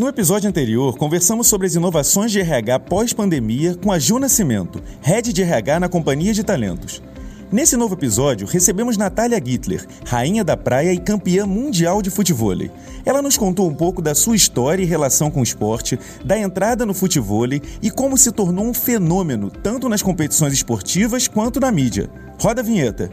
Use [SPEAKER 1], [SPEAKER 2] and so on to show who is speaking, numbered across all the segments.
[SPEAKER 1] No episódio anterior, conversamos sobre as inovações de RH pós-pandemia com a Ju Nascimento, head de RH na Companhia de Talentos. Nesse novo episódio, recebemos Natália Gittler, rainha da praia e campeã mundial de futebol. Ela nos contou um pouco da sua história e relação com o esporte, da entrada no futebol e como se tornou um fenômeno tanto nas competições esportivas quanto na mídia. Roda a vinheta.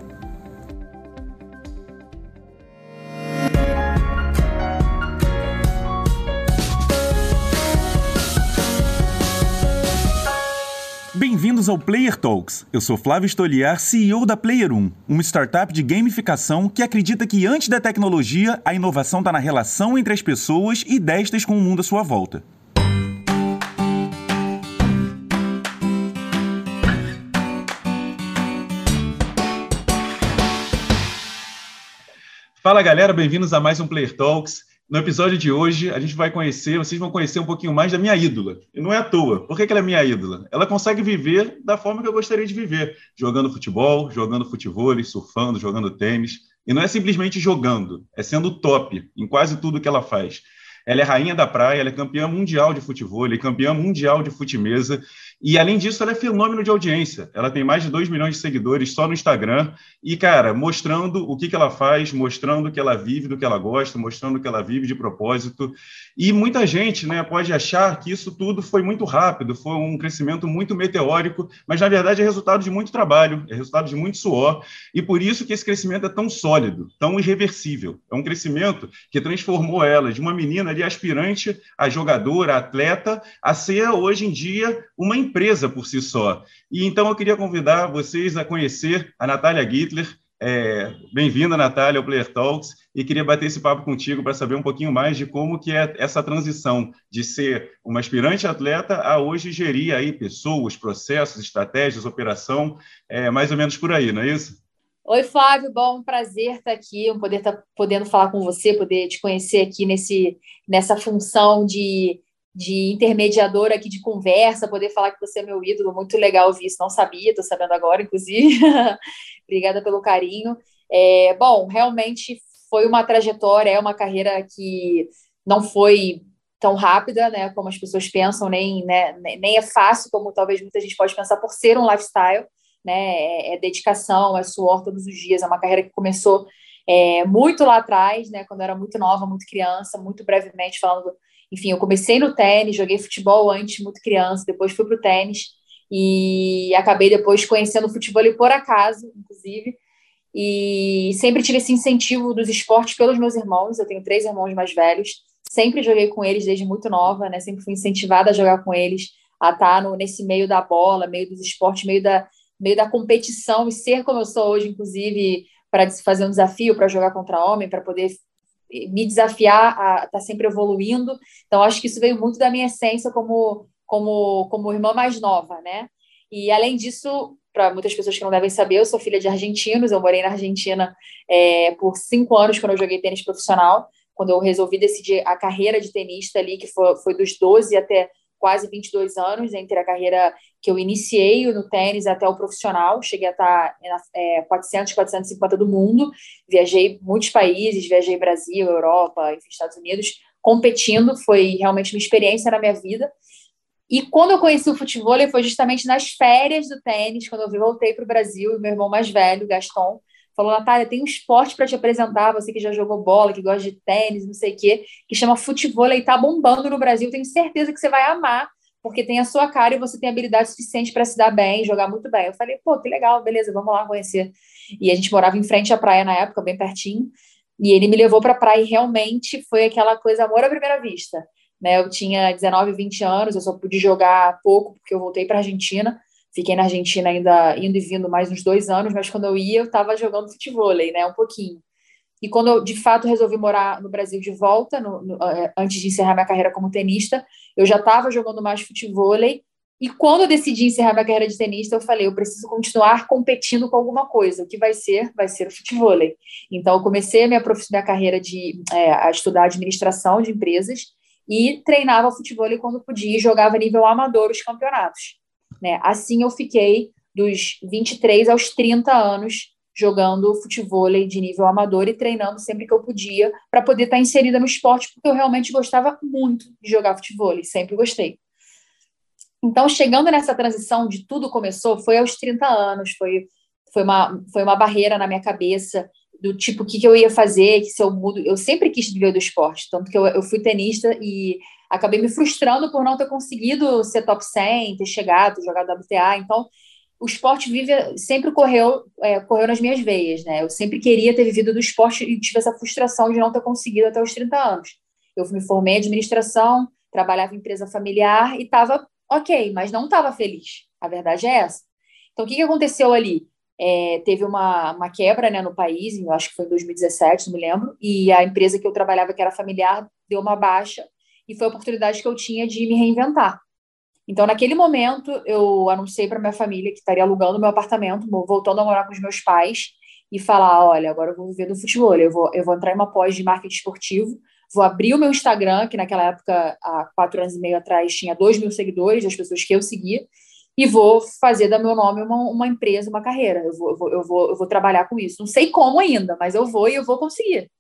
[SPEAKER 1] Bem-vindos ao Player Talks. Eu sou Flávio Stoliar, CEO da Player 1, uma startup de gamificação que acredita que antes da tecnologia, a inovação está na relação entre as pessoas e destas com o mundo à sua volta. Fala galera, bem-vindos a mais um Player Talks. No episódio de hoje, a gente vai conhecer, vocês vão conhecer um pouquinho mais da minha ídola. E não é à toa. Por que, ela é minha ídola? Ela consegue viver da forma que eu gostaria de viver, jogando futebol, jogando futebol, surfando, jogando tênis. E não é simplesmente jogando, é sendo top em quase tudo que ela faz. Ela é rainha da praia, ela é campeã mundial de futebol, ela é campeã mundial de futimesa e, além disso, ela é fenômeno de audiência. Ela tem mais de 2 milhões de seguidores só no Instagram. E, cara, mostrando o que, que ela faz, mostrando que ela vive do que ela gosta, mostrando que ela vive de propósito. E muita gente né, pode achar que isso tudo foi muito rápido, foi um crescimento muito meteórico, mas, na verdade, é resultado de muito trabalho, é resultado de muito suor. E por isso que esse crescimento é tão sólido, tão irreversível. É um crescimento que transformou ela de uma menina ali aspirante a jogadora, atleta, a ser, hoje em dia, uma empresa por si só. E então eu queria convidar vocês a conhecer a Natália Gittler. É, Bem-vinda, Natália, ao Player Talks, e queria bater esse papo contigo para saber um pouquinho mais de como que é essa transição de ser uma aspirante atleta a hoje gerir aí pessoas, processos, estratégias, operação, é, mais ou menos por aí, não é isso?
[SPEAKER 2] Oi, Flávio, bom, prazer estar aqui, um poder estar podendo falar com você, poder te conhecer aqui nesse, nessa função de de intermediador aqui de conversa, poder falar que você é meu ídolo, muito legal ouvir isso, não sabia, estou sabendo agora, inclusive. Obrigada pelo carinho. É, bom, realmente foi uma trajetória, é uma carreira que não foi tão rápida, né, como as pessoas pensam, nem, né, nem é fácil como talvez muita gente pode pensar por ser um lifestyle, né, é, é dedicação, é suor todos os dias, é uma carreira que começou é, muito lá atrás, né, quando eu era muito nova, muito criança, muito brevemente falando enfim, eu comecei no tênis, joguei futebol antes, muito criança, depois fui para o tênis e acabei depois conhecendo o futebol por acaso, inclusive. E sempre tive esse incentivo dos esportes pelos meus irmãos. Eu tenho três irmãos mais velhos, sempre joguei com eles desde muito nova, né? Sempre fui incentivada a jogar com eles, a estar no, nesse meio da bola, meio dos esportes, meio da, meio da competição e ser como eu sou hoje, inclusive para fazer um desafio para jogar contra homem, para poder me desafiar a estar tá sempre evoluindo. Então, acho que isso veio muito da minha essência como, como, como irmã mais nova, né? E, além disso, para muitas pessoas que não devem saber, eu sou filha de argentinos, eu morei na Argentina é, por cinco anos quando eu joguei tênis profissional, quando eu resolvi decidir a carreira de tenista ali, que foi, foi dos 12 até quase 22 anos, entre a carreira que eu iniciei no tênis até o profissional, cheguei a estar é, 400, 450 do mundo, viajei muitos países, viajei Brasil, Europa, enfim, Estados Unidos, competindo, foi realmente uma experiência na minha vida. E quando eu conheci o futebol, foi justamente nas férias do tênis, quando eu voltei para o Brasil, e meu irmão mais velho, Gaston, falou, Natália, tem um esporte para te apresentar, você que já jogou bola, que gosta de tênis, não sei o quê, que chama futebol e está bombando no Brasil, tenho certeza que você vai amar, porque tem a sua cara e você tem habilidade suficiente para se dar bem, jogar muito bem. Eu falei, pô, que legal, beleza, vamos lá conhecer. E a gente morava em frente à praia na época, bem pertinho, e ele me levou para a praia e realmente foi aquela coisa amor à primeira vista. Né? Eu tinha 19, 20 anos, eu só pude jogar pouco porque eu voltei para a Argentina, Fiquei na Argentina ainda indo e vindo mais uns dois anos, mas quando eu ia, eu estava jogando futebol, né? Um pouquinho. E quando eu, de fato, resolvi morar no Brasil de volta, no, no, eh, antes de encerrar minha carreira como tenista, eu já estava jogando mais futebol. E quando eu decidi encerrar minha carreira de tenista, eu falei, eu preciso continuar competindo com alguma coisa. O que vai ser? Vai ser o futebol. Então, eu comecei a minha, minha carreira de é, a estudar administração de empresas e treinava futebol quando podia e jogava nível amador os campeonatos. Né? Assim eu fiquei dos 23 aos 30 anos jogando futebol de nível amador e treinando sempre que eu podia para poder estar tá inserida no esporte, porque eu realmente gostava muito de jogar futebol, sempre gostei. Então, chegando nessa transição de tudo começou, foi aos 30 anos, foi, foi, uma, foi uma barreira na minha cabeça do tipo, o que, que eu ia fazer, que se eu mudo... Eu sempre quis viver do esporte, tanto que eu, eu fui tenista e acabei me frustrando por não ter conseguido ser top 100, ter chegado, jogar WTA, então o esporte vive, sempre correu, é, correu nas minhas veias, né? Eu sempre queria ter vivido do esporte e tive essa frustração de não ter conseguido até os 30 anos. Eu me formei em administração, trabalhava em empresa familiar e estava ok, mas não estava feliz. A verdade é essa. Então, o que, que aconteceu ali? É, teve uma, uma quebra né, no país, eu acho que foi em 2017, não me lembro, e a empresa que eu trabalhava, que era familiar, deu uma baixa, e foi a oportunidade que eu tinha de me reinventar. Então, naquele momento, eu anunciei para minha família que estaria alugando meu apartamento, voltando a morar com os meus pais, e falar: olha, agora eu vou viver do futebol, eu vou, eu vou entrar em uma pós de marketing esportivo, vou abrir o meu Instagram, que naquela época, há quatro anos e meio atrás, tinha dois mil seguidores, das pessoas que eu seguia, e vou fazer da meu nome uma, uma empresa, uma carreira. Eu vou, eu, vou, eu, vou, eu vou trabalhar com isso. Não sei como ainda, mas eu vou e eu vou conseguir.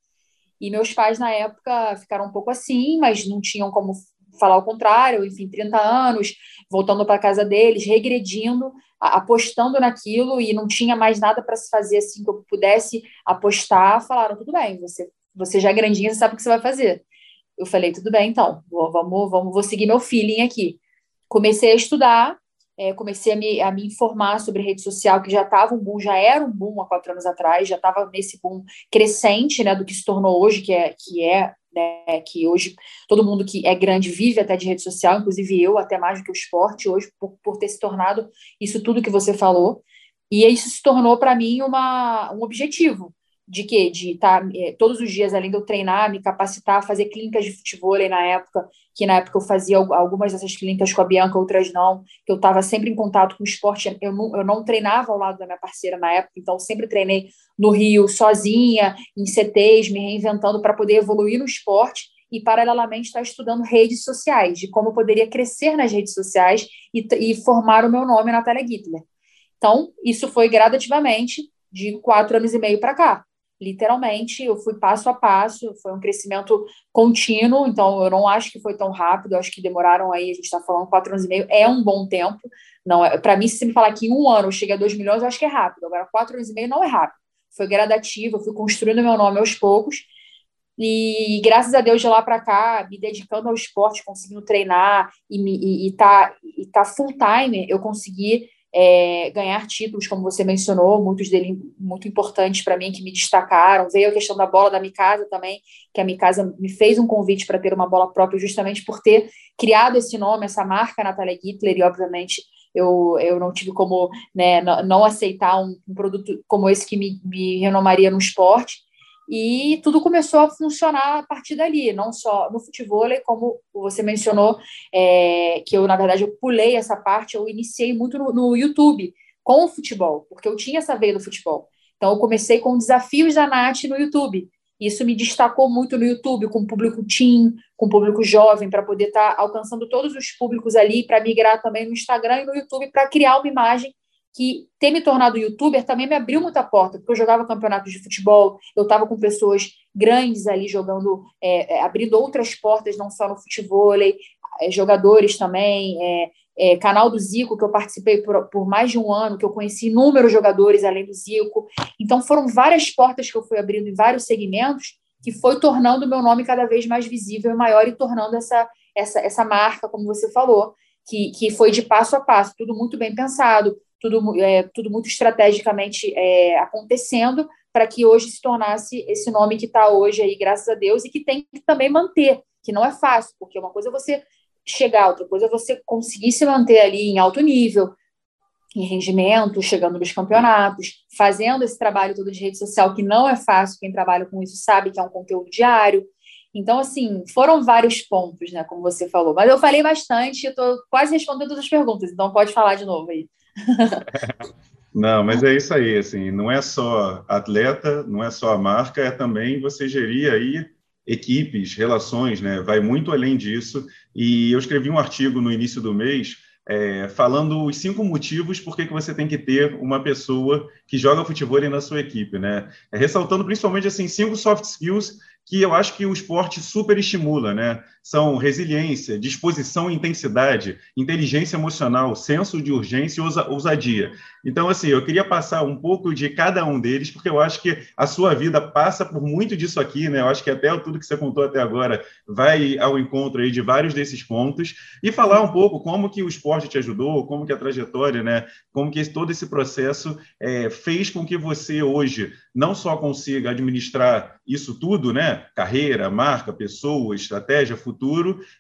[SPEAKER 2] E meus pais, na época, ficaram um pouco assim, mas não tinham como falar o contrário, enfim, 30 anos, voltando para casa deles, regredindo, apostando naquilo e não tinha mais nada para se fazer assim que eu pudesse apostar, falaram, tudo bem, você, você já é grandinha, você sabe o que você vai fazer. Eu falei, tudo bem, então, vou, vamos, vamos, vou seguir meu feeling aqui. Comecei a estudar, é, comecei a me, a me informar sobre rede social, que já estava um boom, já era um boom há quatro anos atrás, já estava nesse boom crescente, né, do que se tornou hoje, que é, que é né, que hoje todo mundo que é grande vive até de rede social, inclusive eu, até mais do que o esporte, hoje, por, por ter se tornado isso tudo que você falou. E isso se tornou para mim uma, um objetivo de quê? De estar tá, é, todos os dias, além de eu treinar, me capacitar, fazer clínicas de futebol na época, que na época eu fazia algumas dessas clínicas com a Bianca, outras não, que eu estava sempre em contato com o esporte, eu não, eu não treinava ao lado da minha parceira na época, então sempre treinei no Rio sozinha, em CTs, me reinventando para poder evoluir no esporte e, paralelamente, estar estudando redes sociais, de como eu poderia crescer nas redes sociais e, e formar o meu nome, Natália Gittler. Então, isso foi gradativamente de quatro anos e meio para cá literalmente, eu fui passo a passo, foi um crescimento contínuo, então eu não acho que foi tão rápido, acho que demoraram aí, a gente está falando quatro anos e meio, é um bom tempo, não é, para mim, se você me falar que em um ano eu cheguei a dois milhões, eu acho que é rápido, agora quatro anos e meio não é rápido, foi gradativo, eu fui construindo meu nome aos poucos, e graças a Deus de lá para cá, me dedicando ao esporte, conseguindo treinar e, e, e, tá, e tá full time, eu consegui é, ganhar títulos, como você mencionou, muitos deles muito importantes para mim, que me destacaram. Veio a questão da bola da Mikasa também, que a Mikasa me fez um convite para ter uma bola própria, justamente por ter criado esse nome, essa marca, Natália Gittler, e obviamente eu, eu não tive como né, não, aceitar um, um, produto como esse que me, me renomaria no esporte. E tudo começou a funcionar a partir dali, não só no futebol, como você mencionou, é, que eu, na verdade, eu pulei essa parte, eu iniciei muito no, no, YouTube com o futebol, porque eu tinha essa veia do futebol. Então, eu comecei com desafios da Nath no YouTube. Isso me destacou muito no YouTube, com o público teen, com o público jovem, para poder estar tá alcançando todos os públicos ali, para migrar também no Instagram e no YouTube, para criar uma imagem que ter me tornado youtuber também me abriu muita porta, porque eu jogava campeonatos de futebol, eu estava com pessoas grandes ali jogando, é, é, abrindo outras portas, não só no futebol, é, jogadores também, é, é, canal do Zico, que eu participei por, por, mais de um ano, que eu conheci inúmeros jogadores além do Zico. Então, foram várias portas que eu fui abrindo em vários segmentos, que foi tornando o meu nome cada vez mais visível e maior e tornando essa, essa, essa marca, como você falou, que, que foi de passo a passo, tudo muito bem pensado, tudo, é, tudo muito estrategicamente é, acontecendo para que hoje se tornasse esse nome que está hoje aí, graças a Deus, e que tem que também manter, que não é fácil, porque uma coisa é você chegar, outra coisa é você conseguir se manter ali em alto nível, em rendimento, chegando nos campeonatos, fazendo esse trabalho todo de rede social, que não é fácil, quem trabalha com isso sabe que é um conteúdo diário. Então, assim, foram vários pontos, né, como você falou. Mas eu falei bastante, eu estou quase respondendo todas as perguntas, então pode falar de novo aí.
[SPEAKER 1] Não, mas é isso aí, assim, não é só atleta, não é só a marca, é também você gerir aí equipes, relações, né? Vai muito além disso. E eu escrevi um artigo no início do mês é, falando os cinco motivos por que você tem que ter uma pessoa que joga futebol na sua equipe, né? É, ressaltando principalmente assim cinco soft skills que eu acho que o esporte super estimula, né? São resiliência, disposição e intensidade, inteligência emocional, senso de urgência e ousadia. Então, assim, eu queria passar um pouco de cada um deles, porque eu acho que a sua vida passa por muito disso aqui, né? Eu acho que até tudo que você contou até agora vai ao encontro aí de vários desses pontos e falar um pouco como que o esporte te ajudou, como que a trajetória, né? Como que todo esse processo é, fez com que você hoje não só consiga administrar isso tudo, né? Carreira, marca, pessoa, estratégia, futuro,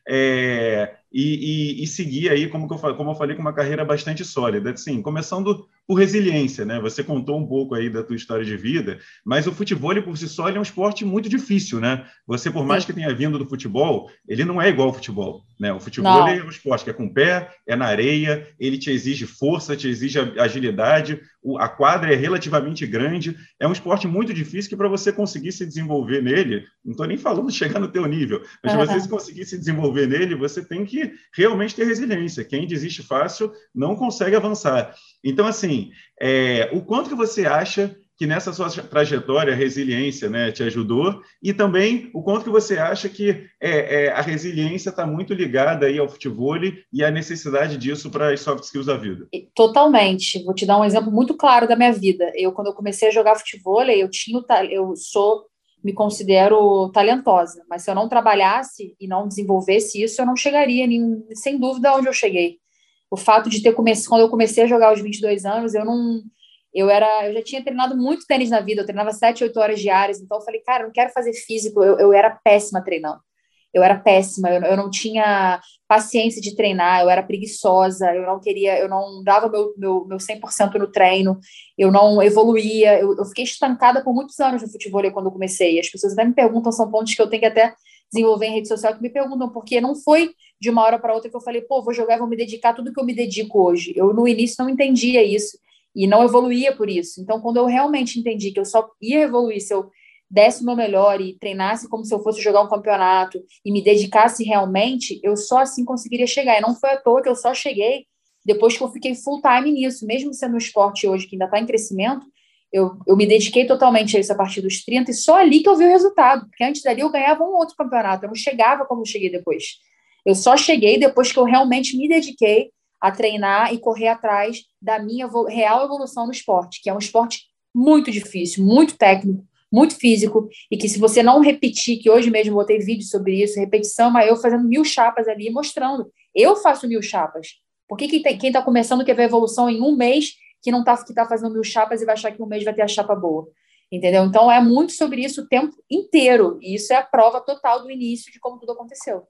[SPEAKER 1] é, e, e, e, seguir aí, como, eu, como eu falei, com uma carreira bastante sólida. Assim, começando por resiliência, né? Você contou um pouco aí da tua história de vida, mas o futebol por si só é um esporte muito difícil, né? Você, por mais que tenha vindo do futebol, ele não é igual ao futebol, né? O futebol é um esporte que é com o pé, é na areia, ele te exige força, te exige agilidade, a quadra é relativamente grande, é um esporte muito difícil que para você conseguir se desenvolver nele, não estou nem falando de chegar no teu nível, mas uhum. você conseguir se desenvolver nele, você tem que realmente ter resiliência. Quem desiste fácil não consegue avançar. Então, assim, é, o quanto que você acha que nessa sua trajetória a resiliência né, te ajudou e também o quanto que você acha que é, é, a resiliência está muito ligada aí ao futebol e à necessidade disso para as soft skills da vida.
[SPEAKER 2] Totalmente. Vou te dar um exemplo muito claro da minha vida. Eu quando eu comecei a jogar futebol, eu tinha eu sou me considero talentosa, mas se eu não trabalhasse e não desenvolvesse isso, eu não chegaria nem, sem dúvida onde eu cheguei o fato de ter começado, quando eu comecei a jogar aos 22 anos, eu não eu era, eu já tinha treinado muito tênis na vida, eu treinava 7, 8 horas diárias, então eu falei, cara, não quero fazer físico, eu, eu era péssima treinando. Eu era péssima, eu, eu não tinha paciência de treinar, eu era preguiçosa, eu não queria, eu não dava meu, meu, meu 100% no treino, eu não evoluía, eu, eu fiquei estancada por muitos anos no futebol quando eu comecei. As pessoas até me perguntam, são pontos que eu tenho que até desenvolver em rede social que me perguntam porque não foi de uma hora para outra que eu falei, pô, vou jogar vou me dedicar tudo que eu me dedico hoje. Eu no início não entendia isso e não evoluía por isso. Então, quando eu realmente entendi que eu só ia evoluir se eu desse o meu melhor e treinasse como se eu fosse jogar um campeonato e me dedicasse realmente, eu só assim conseguiria chegar. E não foi à toa que eu só cheguei depois que eu fiquei full time nisso, mesmo sendo um esporte hoje que ainda está em crescimento, eu, eu me dediquei totalmente a isso a partir dos 30 e só ali que eu vi o resultado, porque antes dali eu ganhava um outro campeonato, eu não chegava como eu cheguei depois. Eu só cheguei depois que eu realmente me dediquei a treinar e correr atrás da minha real evolução no esporte, que é um esporte muito difícil, muito técnico, muito físico, e que se você não repetir, que hoje mesmo botei vídeo sobre isso, repetição, mas eu fazendo mil chapas ali, mostrando. Eu faço mil chapas. Por que quem está começando quer ver evolução em um mês que não está que tá fazendo mil chapas e vai achar que um mês vai ter a chapa boa. Entendeu? Então é muito sobre isso o tempo inteiro. E isso é a prova total do início de como tudo aconteceu.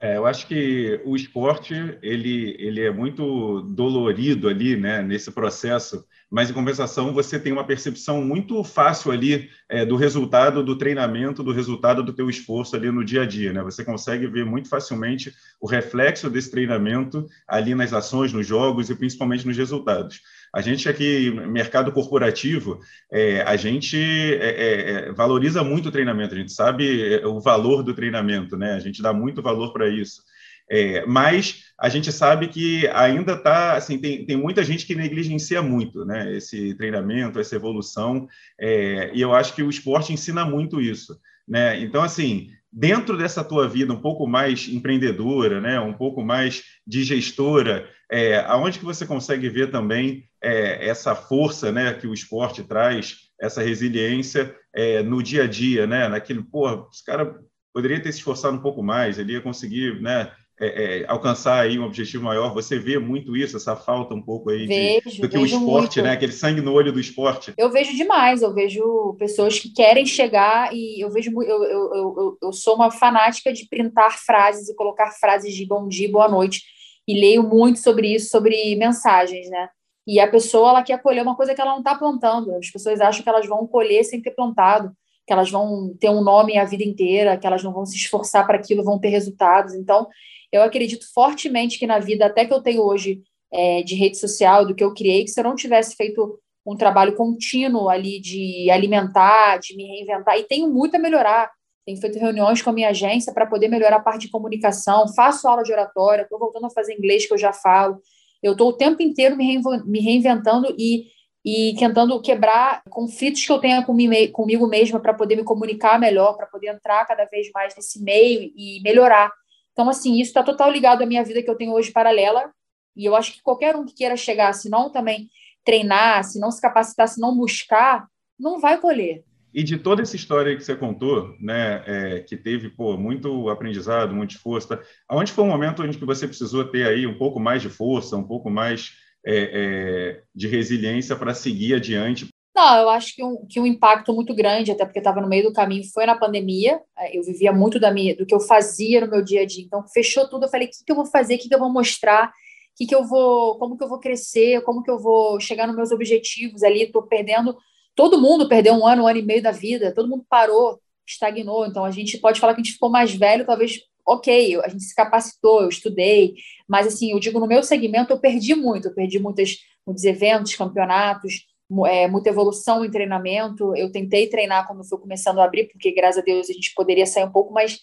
[SPEAKER 1] É, eu acho que o esporte ele, ele é muito dolorido ali, né, nesse processo, mas em compensação você tem uma percepção muito fácil ali é, do resultado do treinamento, do resultado do teu esforço ali no dia a dia, né? Você consegue ver muito facilmente o reflexo desse treinamento ali nas ações, nos jogos e principalmente nos resultados. A gente aqui, mercado corporativo, é, a gente é, é, é valoriza muito o treinamento, a gente sabe é, o valor do treinamento, né? A gente dá muito valor para isso. É, mas a gente sabe que ainda está, assim, tem, tem muita gente que negligencia muito, né? Esse treinamento, essa evolução, e eu acho que o esporte ensina muito isso, né? Então, assim, dentro dessa tua vida um pouco mais empreendedora, né, um pouco mais de gestora, é, aonde que você consegue ver também é, essa força, né, que o esporte traz, essa resiliência é, no dia a dia, né, naquele, pô, esse cara poderia ter se esforçado um pouco mais, ele ia conseguir, né, é, é, alcançar aí um objetivo maior. Você vê muito isso, essa falta um pouco aí vejo, de, do que o esporte, muito. né? Aquele sangue no olho do esporte.
[SPEAKER 2] Eu vejo demais, eu vejo pessoas que querem chegar e eu vejo eu, eu, eu, eu sou uma fanática de printar frases e colocar frases de bom dia, boa noite e leio muito sobre isso, sobre mensagens, né? E a pessoa ela quer colher uma coisa que ela não está plantando. As pessoas acham que elas vão colher sem ter plantado, que elas vão ter um nome a vida inteira, que elas não vão se esforçar para aquilo, vão ter resultados. Então, eu acredito fortemente que na vida, até que eu tenho hoje é, de rede social, do que eu criei, que se eu não tivesse feito um trabalho contínuo ali de alimentar, de me reinventar, e tenho muito a melhorar. tenho feito reuniões com a minha agência para poder melhorar a parte de comunicação, faço aula de oratória, estou voltando a fazer inglês que eu já falo. Eu estou o tempo inteiro me reinventando e, e tentando quebrar conflitos que eu tenho comigo mesma para poder me comunicar melhor, para poder entrar cada vez mais nesse meio e melhorar. Então, assim, isso está total ligado à minha vida que eu tenho hoje paralela. E eu acho que qualquer um que queira chegar, se não também treinar, se não se capacitar, se não buscar, não vai colher.
[SPEAKER 1] E de toda essa história que você contou, né, é, que teve pô, muito aprendizado, muito esforço, tá? aonde foi o momento onde que você precisou ter aí um pouco mais de força, um pouco mais é, é, de resiliência para seguir adiante?
[SPEAKER 2] Não, eu acho que um, que um impacto muito grande, até porque estava no meio do caminho, foi na pandemia. Eu vivia muito da minha, do que eu fazia no meu dia a dia. Então, fechou tudo. Eu falei: o que, que eu vou fazer? O que, que eu vou mostrar? Que que eu vou, como que eu vou crescer? Como que eu vou chegar nos meus objetivos ali? Estou perdendo todo mundo perdeu um ano, um ano e meio da vida, todo mundo parou, estagnou. Então a gente pode falar que a gente ficou mais velho, talvez, ok, a gente se capacitou, eu estudei, mas assim, eu digo, no meu segmento eu perdi muito, eu perdi muitos, muitos eventos, campeonatos, é, muita evolução em treinamento. Eu tentei treinar quando fui começando a abrir, porque graças a Deus a gente poderia sair um pouco, mas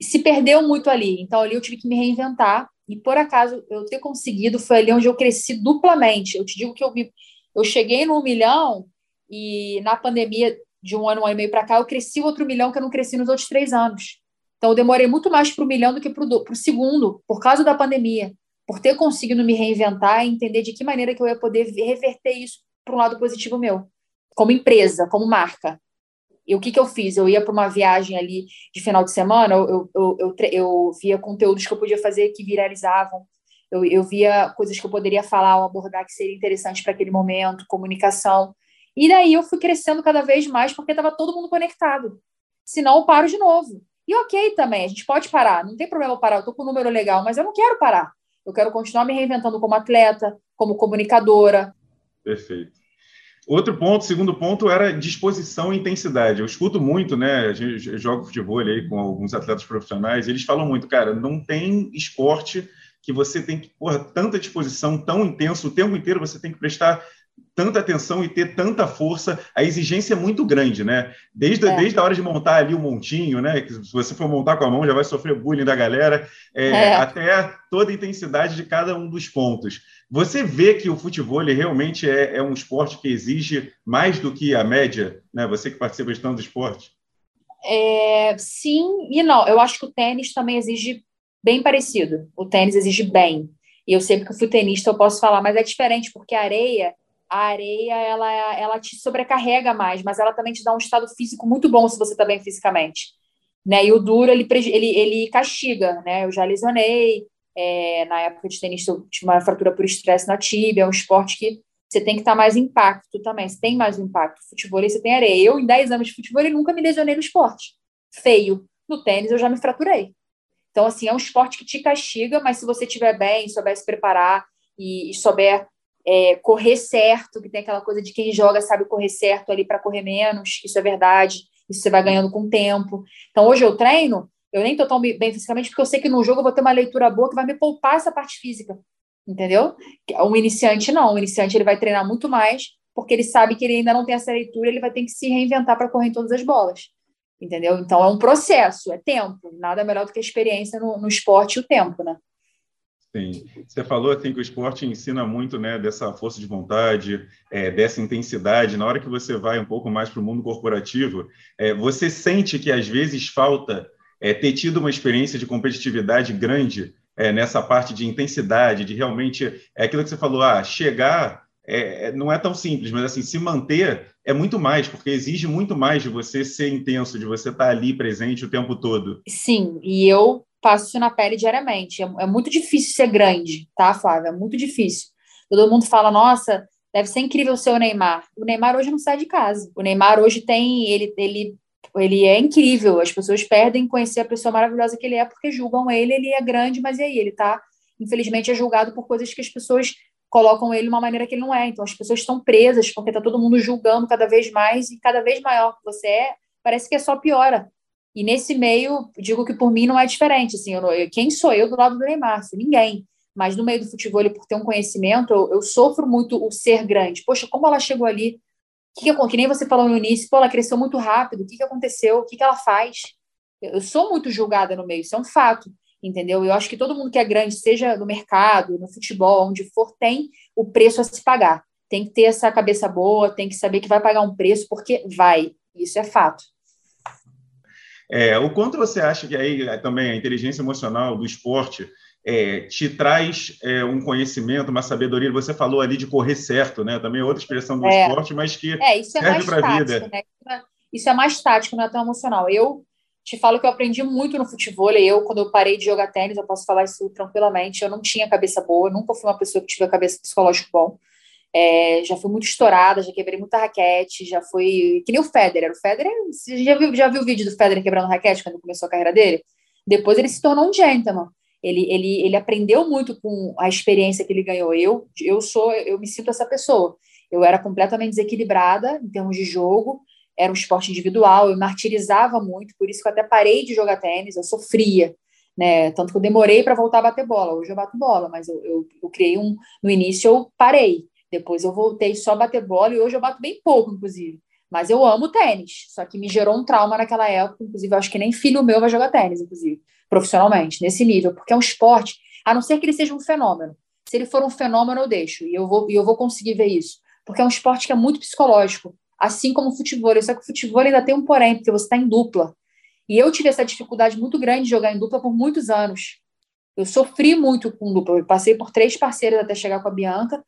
[SPEAKER 2] se perdeu muito ali. Então ali eu tive que me reinventar. E por acaso eu ter conseguido foi ali onde eu cresci duplamente. Eu te digo que eu, me, eu cheguei no milhão e na pandemia de um ano, um ano e meio para cá, eu cresci outro milhão que eu não cresci nos outros três anos. Então, eu demorei muito mais para o milhão do que para o segundo, por causa da pandemia, por ter conseguido me reinventar e entender de que maneira que eu ia poder reverter isso para um lado positivo meu, como empresa, como marca. E o que, que eu fiz? Eu ia para uma viagem ali de final de semana, eu, eu, eu, eu, via conteúdos que eu podia fazer que viralizavam, eu, eu via coisas que eu poderia falar ou abordar que seria interessante para aquele momento, comunicação. E daí eu fui crescendo cada vez mais porque estava todo mundo conectado. Senão eu paro de novo. E ok também, a gente pode parar, não tem problema eu parar, eu estou com um número legal, mas eu não quero parar. Eu quero continuar me reinventando como atleta, como comunicadora.
[SPEAKER 1] Perfeito. Outro ponto, segundo ponto, era disposição e intensidade. Eu escuto muito, né? Gente joga futebol aí com alguns atletas profissionais, eles falam muito, cara, não tem esporte que você tem que, porra, tanta disposição, tão intenso, o tempo inteiro você tem que prestar tanta atenção e ter tanta força, a exigência é muito grande, né? Desde, é. desde a hora de montar ali o montinho, né? Que se você for montar com a mão, já vai sofrer bullying da galera, é, é. até toda a intensidade de cada um dos pontos. Você vê que o futebol realmente é, é, um esporte que exige mais do que a média, né? Você que participa de tanto esporte.
[SPEAKER 2] É, sim e não. Eu acho que o tênis também exige bem parecido. O tênis exige bem. E eu sempre que eu fui tenista eu posso falar, mas é diferente porque a areia a areia ela, ela te sobrecarrega mais, mas ela também te dá um estado físico muito bom se você está bem fisicamente. Né? E o duro, ele, ele, ele castiga, né? Eu já lesionei, é, na época de tênis eu tive uma fratura por estresse na tíbia, é um esporte que você tem que estar tá mais impacto também, você tem mais impacto. Futebol você tem areia. Eu, em 10 anos de futebol, nunca me lesionei no esporte. Feio. No tênis eu já me fraturei. Então, assim, é um esporte que te castiga, mas se você estiver bem, souber se preparar e, e souber é, correr certo, que tem aquela coisa de quem joga sabe correr certo ali para correr menos, isso é verdade, isso você vai ganhando com o tempo. Então, hoje eu treino, eu nem estou tão bem fisicamente, porque eu sei que no jogo eu vou ter uma leitura boa que vai me poupar essa parte física, entendeu? O iniciante não, o iniciante ele vai treinar muito mais, porque ele sabe que ele ainda não tem essa leitura, ele vai ter que se reinventar para correr em todas as bolas, entendeu? Então, é um processo, é tempo, nada melhor do que a experiência no, no esporte e o tempo, né?
[SPEAKER 1] Sim, você falou assim que o esporte ensina muito, né, dessa força de vontade, é, dessa intensidade. Na hora que você vai um pouco mais para o mundo corporativo, é, você sente que às vezes falta é, ter tido uma experiência de competitividade grande é, nessa parte de intensidade, de realmente é aquilo que você falou, ah, chegar é, é, não é tão simples, mas assim se manter é muito mais, porque exige muito mais de você ser intenso, de você estar ali presente o tempo todo.
[SPEAKER 2] Sim, e eu passo isso na pele diariamente. É, é, muito difícil ser grande, tá, Flávia? É muito difícil. Todo mundo fala, nossa, deve ser incrível ser o Neymar. O Neymar hoje não sai de casa. O Neymar hoje tem, ele, ele, ele é incrível. As pessoas perdem conhecer a pessoa maravilhosa que ele é porque julgam ele. Ele é grande, mas e aí? Ele tá, infelizmente, é julgado por coisas que as pessoas colocam ele de uma maneira que ele não é. Então as pessoas estão presas porque tá todo mundo julgando cada vez mais e cada vez maior que você é, parece que é só piora. E nesse meio, digo que por mim não é diferente. Assim, eu, eu, quem sou eu do lado do Neymar? Assim, ninguém. Mas no meio do futebol, por ter um conhecimento, eu, eu, sofro muito o ser grande. Poxa, como ela chegou ali? Que, que, que nem você falou no início, pô, ela cresceu muito rápido. O que, que aconteceu? O que, que ela faz? Eu sou muito julgada no meio, isso é um fato, entendeu? Eu acho que todo mundo que é grande, seja no mercado, no futebol, onde for, tem o preço a se pagar. Tem que ter essa cabeça boa, tem que saber que vai pagar um preço, porque vai. Isso é fato.
[SPEAKER 1] É, o quanto você acha que aí é, também a inteligência emocional do esporte é, te traz é, um conhecimento, uma sabedoria? Você falou ali de correr certo, né? Também é outra expressão do é. esporte, mas que
[SPEAKER 2] é, serve para a vida. Né? Isso é mais tático, não é tão emocional. Eu te falo que eu aprendi muito no futebol. Eu, quando eu parei de jogar tênis, eu posso falar isso tranquilamente. Eu não tinha cabeça boa, nunca fui uma pessoa que tive a cabeça psicológica bom. É, já fui muito estourada, já quebrei muita raquete, já fui. Que nem o Federer. O Federer, você já viu, já viu o vídeo do Federer quebrando raquete quando começou a carreira dele? Depois ele se tornou um gentleman. Ele, ele, ele aprendeu muito com a experiência que ele ganhou. Eu, eu sou, eu me sinto essa pessoa. Eu era completamente desequilibrada em termos de jogo, era um esporte individual, eu martirizava muito, por isso que eu até parei de jogar tênis, eu sofria, né? Tanto que eu demorei para voltar a bater bola. Hoje eu bato bola, mas eu, eu, eu, criei um. No início eu parei, depois eu voltei só a bater bola e hoje eu bato bem pouco, inclusive. Mas eu amo tênis, só que me gerou um trauma naquela época, inclusive eu acho que nem filho meu vai jogar tênis, inclusive, profissionalmente, nesse nível, porque é um esporte, a não ser que ele seja um fenômeno. Se ele for um fenômeno, eu deixo, e eu vou, e eu vou conseguir ver isso. Porque é um esporte que é muito psicológico assim como o futebol. Só que o futebol ainda tem um porém, porque você está em dupla. E eu tive essa dificuldade muito grande de jogar em dupla por muitos anos. Eu sofri muito com dupla. Eu passei por três parceiras até chegar com a Bianca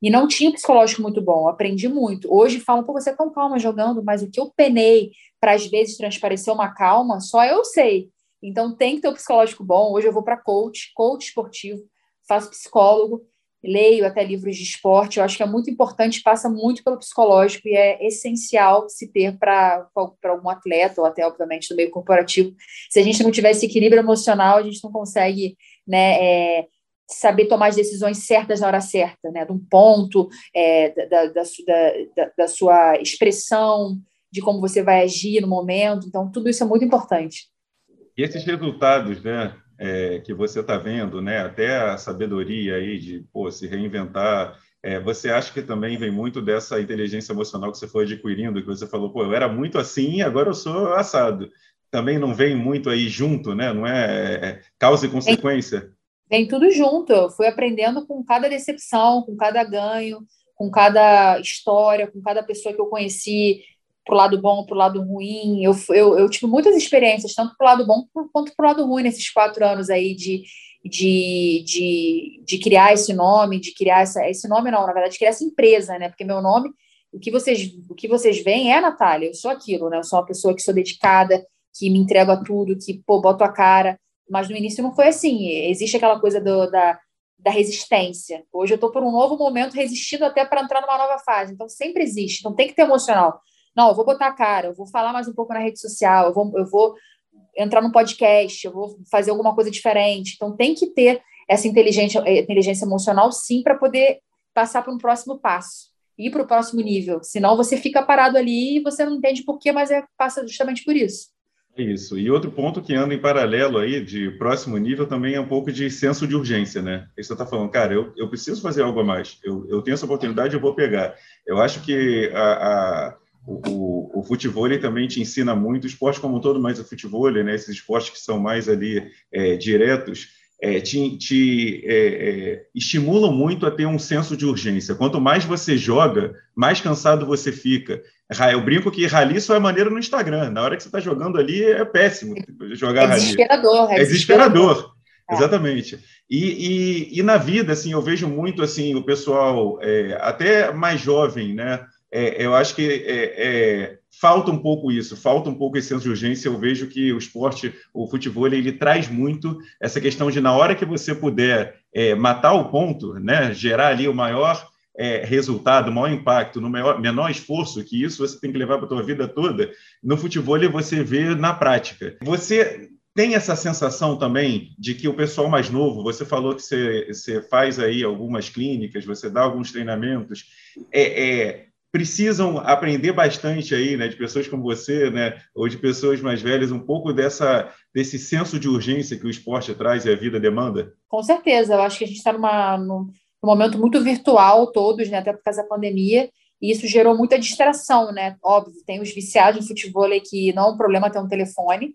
[SPEAKER 2] e não tinha psicológico muito bom. aprendi muito. Hoje falam, pô, você é tão calma jogando, mas o que eu penei para às vezes transparecer uma calma, só eu sei. Então tem que ter o um psicológico bom. Hoje eu vou para coach, coach esportivo, faço psicólogo leio até livros de esporte, eu acho que é muito importante, passa muito pelo psicológico e é essencial se ter para algum atleta, ou até, obviamente, no meio corporativo. Se a gente não tiver esse equilíbrio emocional, a gente não consegue né, é, saber tomar as decisões certas na hora certa, né, de um ponto, é, da, da, da, da sua expressão, de como você vai agir no momento. Então, tudo isso é muito importante.
[SPEAKER 1] E esses resultados, né? é, que você está vendo, né? até a sabedoria aí de pô, se reinventar, é, você acha que também vem muito dessa inteligência emocional que você foi adquirindo, que você falou, pô, eu era muito assim, agora eu sou assado. Também não vem muito aí junto, né? Não é, é causa e consequência?
[SPEAKER 2] Vem, tudo junto. Eu fui aprendendo com cada decepção, com cada ganho, com cada história, com cada pessoa que eu conheci para o lado bom, para o lado ruim. Eu, eu, eu, tive muitas experiências, tanto para o lado bom quanto para o lado ruim, nesses quatro anos aí de, de, de, de criar esse nome, de criar essa, esse nome não, na verdade, de criar essa empresa, né? Porque meu nome, o que vocês, o que vocês veem é Natália, eu sou aquilo, né? Eu sou uma pessoa que sou dedicada, que me entrego a tudo, que, pô, boto a cara, mas no início não foi assim, existe aquela coisa do, da, da resistência. Hoje eu estou por um novo momento resistindo até para entrar numa nova fase, então sempre existe, então tem que ter emocional. Não, eu vou botar a cara, eu vou falar mais um pouco na rede social, eu vou, eu vou entrar no podcast, eu vou fazer alguma coisa diferente. Então, tem que ter essa inteligência, eh, inteligência emocional, sim, para poder passar para um próximo passo, ir para o próximo nível. Senão, você fica parado ali e você não entende por quê, mas é, passa justamente por isso.
[SPEAKER 1] Isso. E outro ponto que anda em paralelo aí, de próximo nível, também é um pouco de senso de urgência, né? Você está falando, cara, eu, eu preciso fazer algo a mais, eu, eu tenho essa oportunidade, eu vou pegar. Eu acho que a, a o, o, futebol também te ensina muito, o esporte como um todo, mas o futebol, né, esses esportes que são mais ali é, diretos, é, te, te é, é, estimulam muito a ter um senso de urgência. Quanto mais você joga, mais cansado você fica. Eu brinco que rally só é maneiro no Instagram. Na hora que você está jogando ali, é péssimo jogar
[SPEAKER 2] é desesperador,
[SPEAKER 1] rally. É desesperador. É desesperador. Exatamente. E, e, e, na vida, assim, eu vejo muito assim o pessoal, é, até mais jovem, né? é, eu acho que é, é, falta um pouco isso, falta um pouco esse senso de urgência. Eu vejo que o esporte, o futebol, ele, ele traz muito essa questão de, na hora que você puder é, matar o ponto, né, gerar ali o maior é, resultado, maior impacto, no maior, menor esforço, que isso você tem que levar para a tua vida toda, no futebol você vê na prática. Você tem essa sensação também de que o pessoal mais novo, você falou que você, você faz aí algumas clínicas, você dá alguns treinamentos, é, é precisam aprender bastante aí, né, de pessoas como você, né, ou de pessoas mais velhas, um pouco dessa desse senso de urgência que o esporte traz e a vida demanda?
[SPEAKER 2] Com certeza, eu acho que a gente está num, num momento muito virtual todos, né, até por causa da pandemia, e isso gerou muita distração, né? Óbvio, tem os viciados em futebol que não é um problema ter um telefone,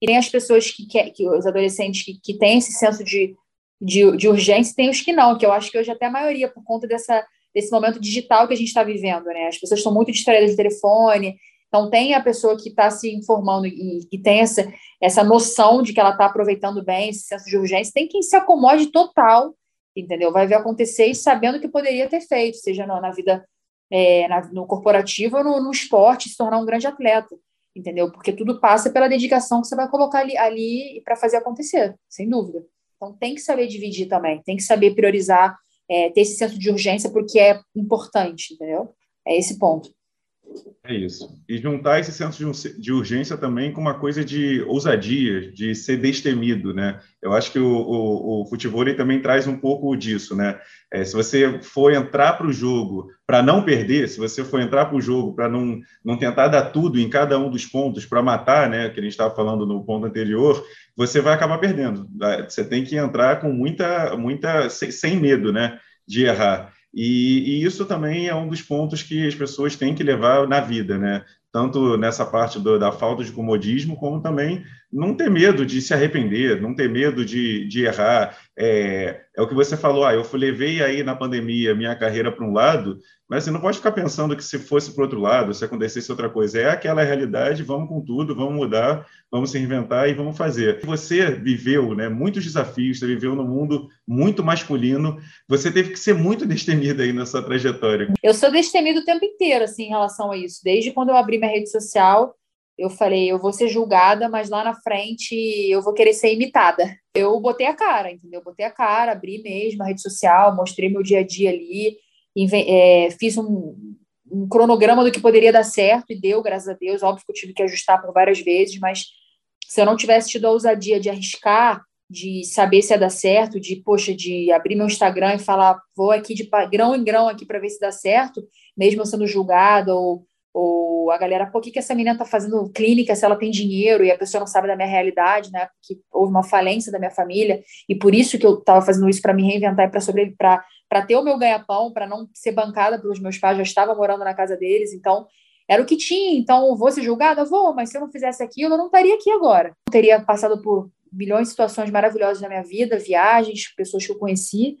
[SPEAKER 2] e tem as pessoas que, que, que os adolescentes que, que têm esse senso de, de, de urgência, tem os que não, que eu acho que hoje até a maioria, por conta dessa, desse momento digital que a gente está vivendo, né? As pessoas estão muito distraídas de telefone, então tem a pessoa que está se informando e, e tem essa, essa noção de que ela está aproveitando bem esse senso de urgência, tem quem se acomode total, entendeu? Vai ver acontecer e sabendo que poderia ter feito, seja na, na vida é, na, no corporativo ou no, no esporte, se tornar um grande atleta entendeu? Porque tudo passa pela dedicação que você vai colocar ali, ali para fazer acontecer, sem dúvida. Então tem que saber dividir também, tem que saber priorizar, é, ter esse senso de urgência porque é importante, entendeu? É esse ponto.
[SPEAKER 1] É isso. E juntar esse senso de urgência também com uma coisa de ousadia, de ser destemido, né? Eu acho que o, o, o futebol também traz um pouco disso, né? É, se você for entrar para o jogo para não perder, se você for entrar para o jogo para não, não tentar dar tudo em cada um dos pontos para matar, né? Que a gente estava falando no ponto anterior, você vai acabar perdendo. Você tem que entrar com muita, muita sem, sem medo, né? De errar. E, e, isso também é um dos pontos que as pessoas têm que levar na vida, né? Tanto nessa parte do, da falta de comodismo, como também não ter medo de se arrepender, não ter medo de, de errar. É, é, o que você falou, ah, eu levei aí na pandemia minha carreira para um lado, mas você não pode ficar pensando que se fosse para outro lado, se acontecesse outra coisa. É aquela realidade, vamos com tudo, vamos mudar, vamos se reinventar e vamos fazer. Você viveu né, muitos desafios, você viveu num mundo muito masculino, você teve que ser muito destemida aí nessa trajetória.
[SPEAKER 2] Eu sou destemida o tempo inteiro, assim, em relação a isso. Desde quando eu abri minha rede social, eu falei, eu vou ser julgada, mas lá na frente eu vou querer ser imitada. Eu botei a cara, entendeu? Botei a cara, abri mesmo a rede social, mostrei meu dia a dia ali, é, fiz um, um, cronograma do que poderia dar certo e deu, graças a Deus. Óbvio que eu tive que ajustar por várias vezes, mas se eu não tivesse tido a ousadia de arriscar, de saber se ia dar certo, de, poxa, de abrir meu Instagram e falar, vou aqui de grão em grão aqui para ver se dá certo, mesmo sendo julgada ou ou a galera, por que, que essa menina está fazendo clínica se ela tem dinheiro e a pessoa não sabe da minha realidade, né? Porque houve uma falência da minha família e por isso que eu estava fazendo isso para me reinventar e para sobreviver, para ter o meu ganha-pão, para não ser bancada pelos meus pais, já estava morando na casa deles, então era o que tinha. Então, vou ser julgada? Vou, mas se eu não fizesse aquilo, eu não estaria aqui agora. Eu teria passado por milhões de situações maravilhosas na minha vida, viagens, pessoas que eu conheci,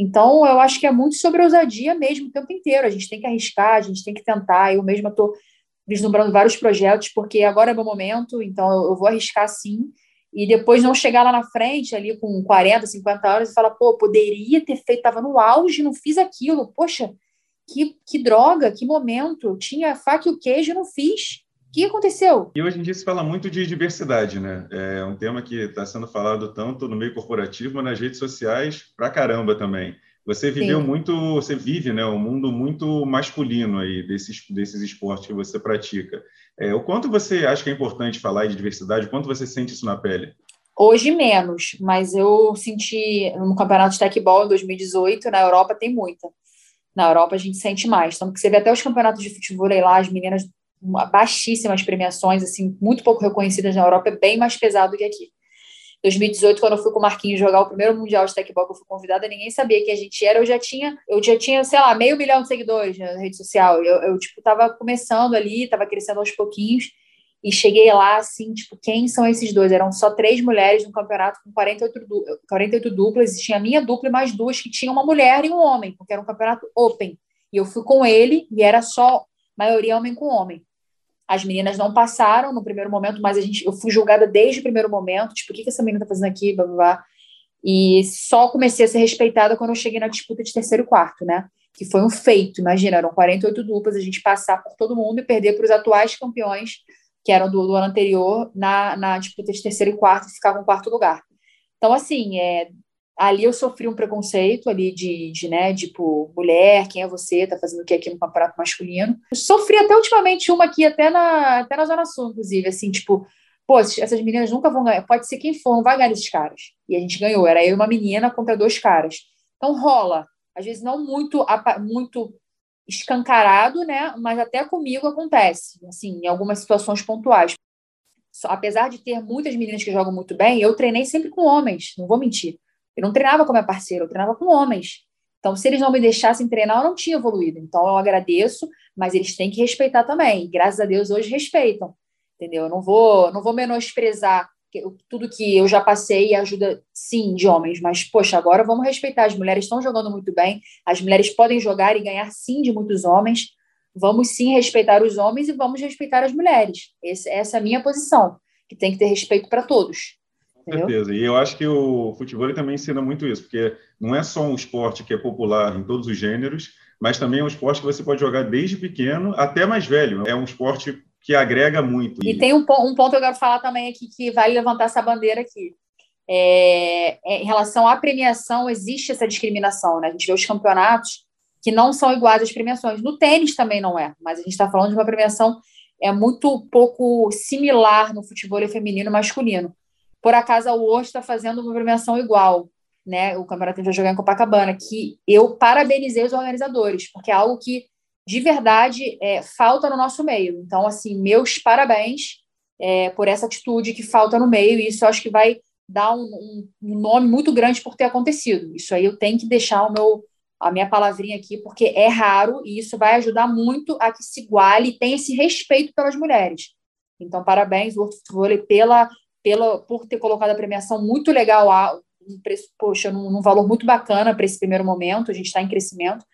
[SPEAKER 2] então, eu acho que é muito sobre ousadia mesmo o tempo inteiro. A gente tem que arriscar, a gente tem que tentar. Eu mesma estou vislumbrando vários projetos, porque agora é meu momento, então eu vou arriscar sim. E depois não chegar lá na frente, ali com 40, 50 anos, e falar, pô, poderia ter feito, estava no auge, não fiz aquilo. Poxa, que, que droga, que momento. Tinha faca e o queijo, não fiz. O que aconteceu?
[SPEAKER 1] E hoje em dia se fala muito de diversidade, né? É um tema que está sendo falado tanto no meio corporativo, mas nas redes sociais, pra caramba também. Você viveu Sim. muito, você vive, né, um mundo muito masculino aí desses desses esportes que você pratica. É, o quanto você acha que é importante falar de diversidade? O quanto você sente isso na pele?
[SPEAKER 2] Hoje menos, mas eu senti no campeonato de tecbol em 2018 na Europa tem muita. Na Europa a gente sente mais. Então, você vê até os campeonatos de futebol lá, as meninas baixíssimas premiações, assim, muito pouco reconhecidas na Europa, é bem mais pesado que aqui. 2018, quando eu fui com o Marquinhos jogar o primeiro Mundial de Tecbol eu fui convidada, ninguém sabia quem a gente era. Eu já tinha, eu já tinha, sei lá, meio milhão de seguidores na rede social. Eu, eu tipo, tava começando ali, tava crescendo aos pouquinhos. E cheguei lá, assim, tipo, quem são esses dois? Eram só três mulheres no campeonato com 48, 48 duplas. E tinha a minha dupla e mais duas que tinham uma mulher e um homem, porque era um campeonato open. E eu fui com ele e era só maioria homem com homem. As meninas não passaram no primeiro momento, mas a gente, eu fui julgada desde o primeiro momento, tipo, o que, que essa menina tá fazendo aqui, blá, blá, blá. E só comecei a ser respeitada quando eu cheguei na disputa de terceiro e quarto, né? Que foi um feito, imagina, eram 48 duplas, a gente passar por todo mundo e perder para os atuais campeões, que eram do, do, ano anterior, na, na disputa de terceiro e quarto, e ficavam em quarto lugar. Então, assim, é, ali eu sofri um preconceito ali de, de, né, tipo, mulher, quem é você, tá fazendo o que aqui no campeonato masculino. Eu sofri até ultimamente uma aqui, até na, até na Zona Sul, inclusive, assim, tipo, pô, essas meninas nunca vão ganhar, pode ser quem for, não vai ganhar esses caras. E a gente ganhou, era eu e uma menina contra dois caras. Então rola, às vezes não muito, muito escancarado, né, mas até comigo acontece, assim, em algumas situações pontuais. Apesar de ter muitas meninas que jogam muito bem, eu treinei sempre com homens, não vou mentir. Eu não treinava com minha parceira, eu treinava com homens. Então, se eles não me deixassem treinar, eu não tinha evoluído. Então, eu agradeço, mas eles têm que respeitar também. E, graças a Deus, hoje respeitam. Entendeu? Eu não vou, não vou menosprezar tudo que eu já passei ajuda, sim, de homens, mas, poxa, agora vamos respeitar. As mulheres estão jogando muito bem, as mulheres podem jogar e ganhar, sim, de muitos homens. Vamos, sim, respeitar os homens e vamos respeitar as mulheres. Esse, essa é a minha posição, que tem que ter respeito para todos.
[SPEAKER 1] Com certeza. E eu acho que o futebol também ensina muito isso, porque não é só um esporte que é popular em todos os gêneros, mas também é um esporte que você pode jogar desde pequeno até mais velho. É um esporte que agrega muito.
[SPEAKER 2] E tem um, um ponto que eu quero falar também aqui que vale levantar essa bandeira aqui. É, é, em relação à premiação, existe essa discriminação, né? A gente vê os campeonatos que não são iguais às premiações. No tênis também não é, mas a gente está falando de uma premiação é muito pouco similar no futebol feminino e masculino. Por acaso, a World está fazendo uma premiação igual, né? O campeonato vai jogar em Copacabana, que eu parabenizei os organizadores, porque é algo que de verdade é, falta no nosso meio. Então, assim, meus parabéns é, por essa atitude que falta no meio, e isso eu acho que vai dar um, um, um, nome muito grande por ter acontecido. Isso aí eu tenho que deixar o meu, a minha palavrinha aqui, porque é raro e isso vai ajudar muito a que se iguale e tenha esse respeito pelas mulheres. Então, parabéns, World Vôlei, pela, pela, por ter colocado a premiação muito legal, um preço, poxa, num, num valor muito bacana para esse primeiro momento, a gente está em crescimento.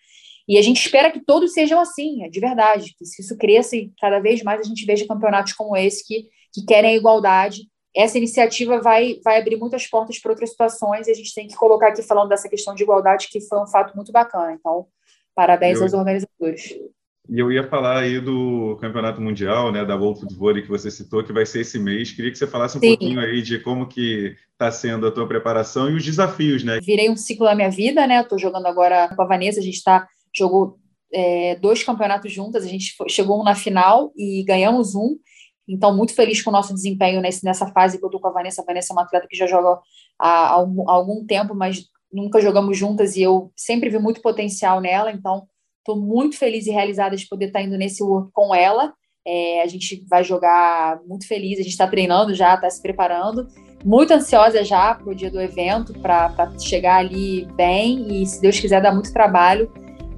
[SPEAKER 2] E a gente espera que todos sejam assim, é de verdade, que se isso cresça e cada vez mais a gente veja campeonatos como esse que, que querem a igualdade. Essa iniciativa vai, vai abrir muitas portas para outras situações e a gente tem que colocar aqui falando dessa questão de igualdade, que foi um fato muito bacana. Então, parabéns eu, aos organizadores.
[SPEAKER 1] E eu ia falar aí do Campeonato Mundial, né, da World Football que você citou, que vai ser esse mês. Queria que você falasse um Sim. pouquinho aí de como que está sendo a tua preparação e os desafios, né?
[SPEAKER 2] Virei um ciclo da minha vida, né? Estou jogando agora com a Vanessa, a gente está jogou é, dois campeonatos juntas, a gente chegou na final e ganhamos um. Então, muito feliz com o nosso desempenho nesse, nessa fase que eu estou com a Vanessa. A Vanessa é uma atleta que já joga há, há, algum tempo, mas nunca jogamos juntas e eu sempre vi muito potencial nela. Então, estou muito feliz e realizada de poder estar tá indo nesse World com ela. É, a gente vai jogar muito feliz, a gente está treinando já, está se preparando. Muito ansiosa já para o dia do evento, para chegar ali bem e, se Deus quiser, dar muito trabalho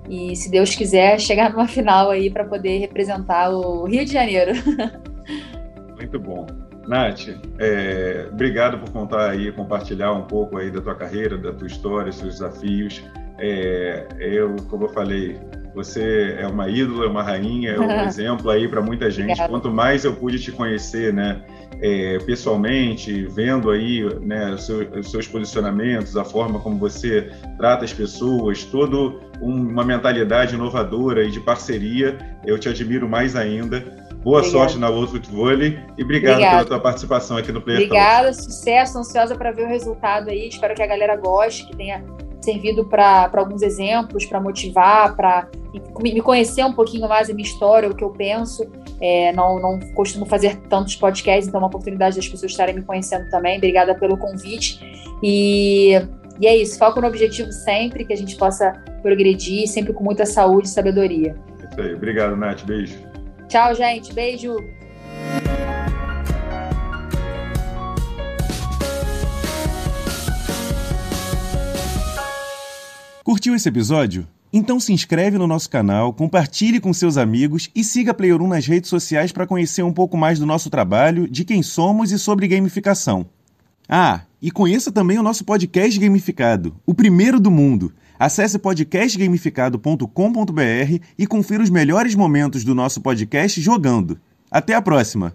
[SPEAKER 2] e, se Deus quiser, chegar numa final aí para poder representar o Rio de Janeiro.
[SPEAKER 1] Muito bom. Nath, é, obrigado por contar aí, compartilhar um pouco aí da tua carreira, da tua história, seus desafios. É, eu, como eu falei, você é uma ídola, é uma rainha, é um exemplo aí para muita gente. Obrigada. Quanto mais eu pude te conhecer, né, é, pessoalmente, vendo aí né, os, seus, os, seus, posicionamentos, a forma como você trata as pessoas, toda uma mentalidade inovadora e de parceria, eu te admiro mais ainda. Boa Obrigada. sorte na World Football e obrigado Obrigada. pela tua participação aqui no Player
[SPEAKER 2] Obrigada, Talk. sucesso, ansiosa para ver o resultado aí. Espero que a galera goste, que tenha servido para alguns exemplos, para motivar, para me conhecer um pouquinho mais a minha história, o que eu penso. É, não, não costumo fazer tantos podcasts, então é uma oportunidade das pessoas estarem me conhecendo também. Obrigada pelo convite. E, e é isso, foco no objetivo sempre, que a gente possa progredir, sempre com muita saúde e sabedoria.
[SPEAKER 1] Isso aí. Obrigado, Nath. Beijo.
[SPEAKER 2] Tchau, gente. Beijo.
[SPEAKER 3] Curtiu esse episódio? Então se inscreve no nosso canal, compartilhe com seus amigos e siga a Player 1 nas redes sociais para conhecer um pouco mais do nosso trabalho, de quem somos e sobre gamificação. Ah, e conheça também o nosso podcast gamificado, o primeiro do mundo. Acesse podcastgamificado.com.br e confira os melhores momentos do nosso podcast jogando. Até a próxima!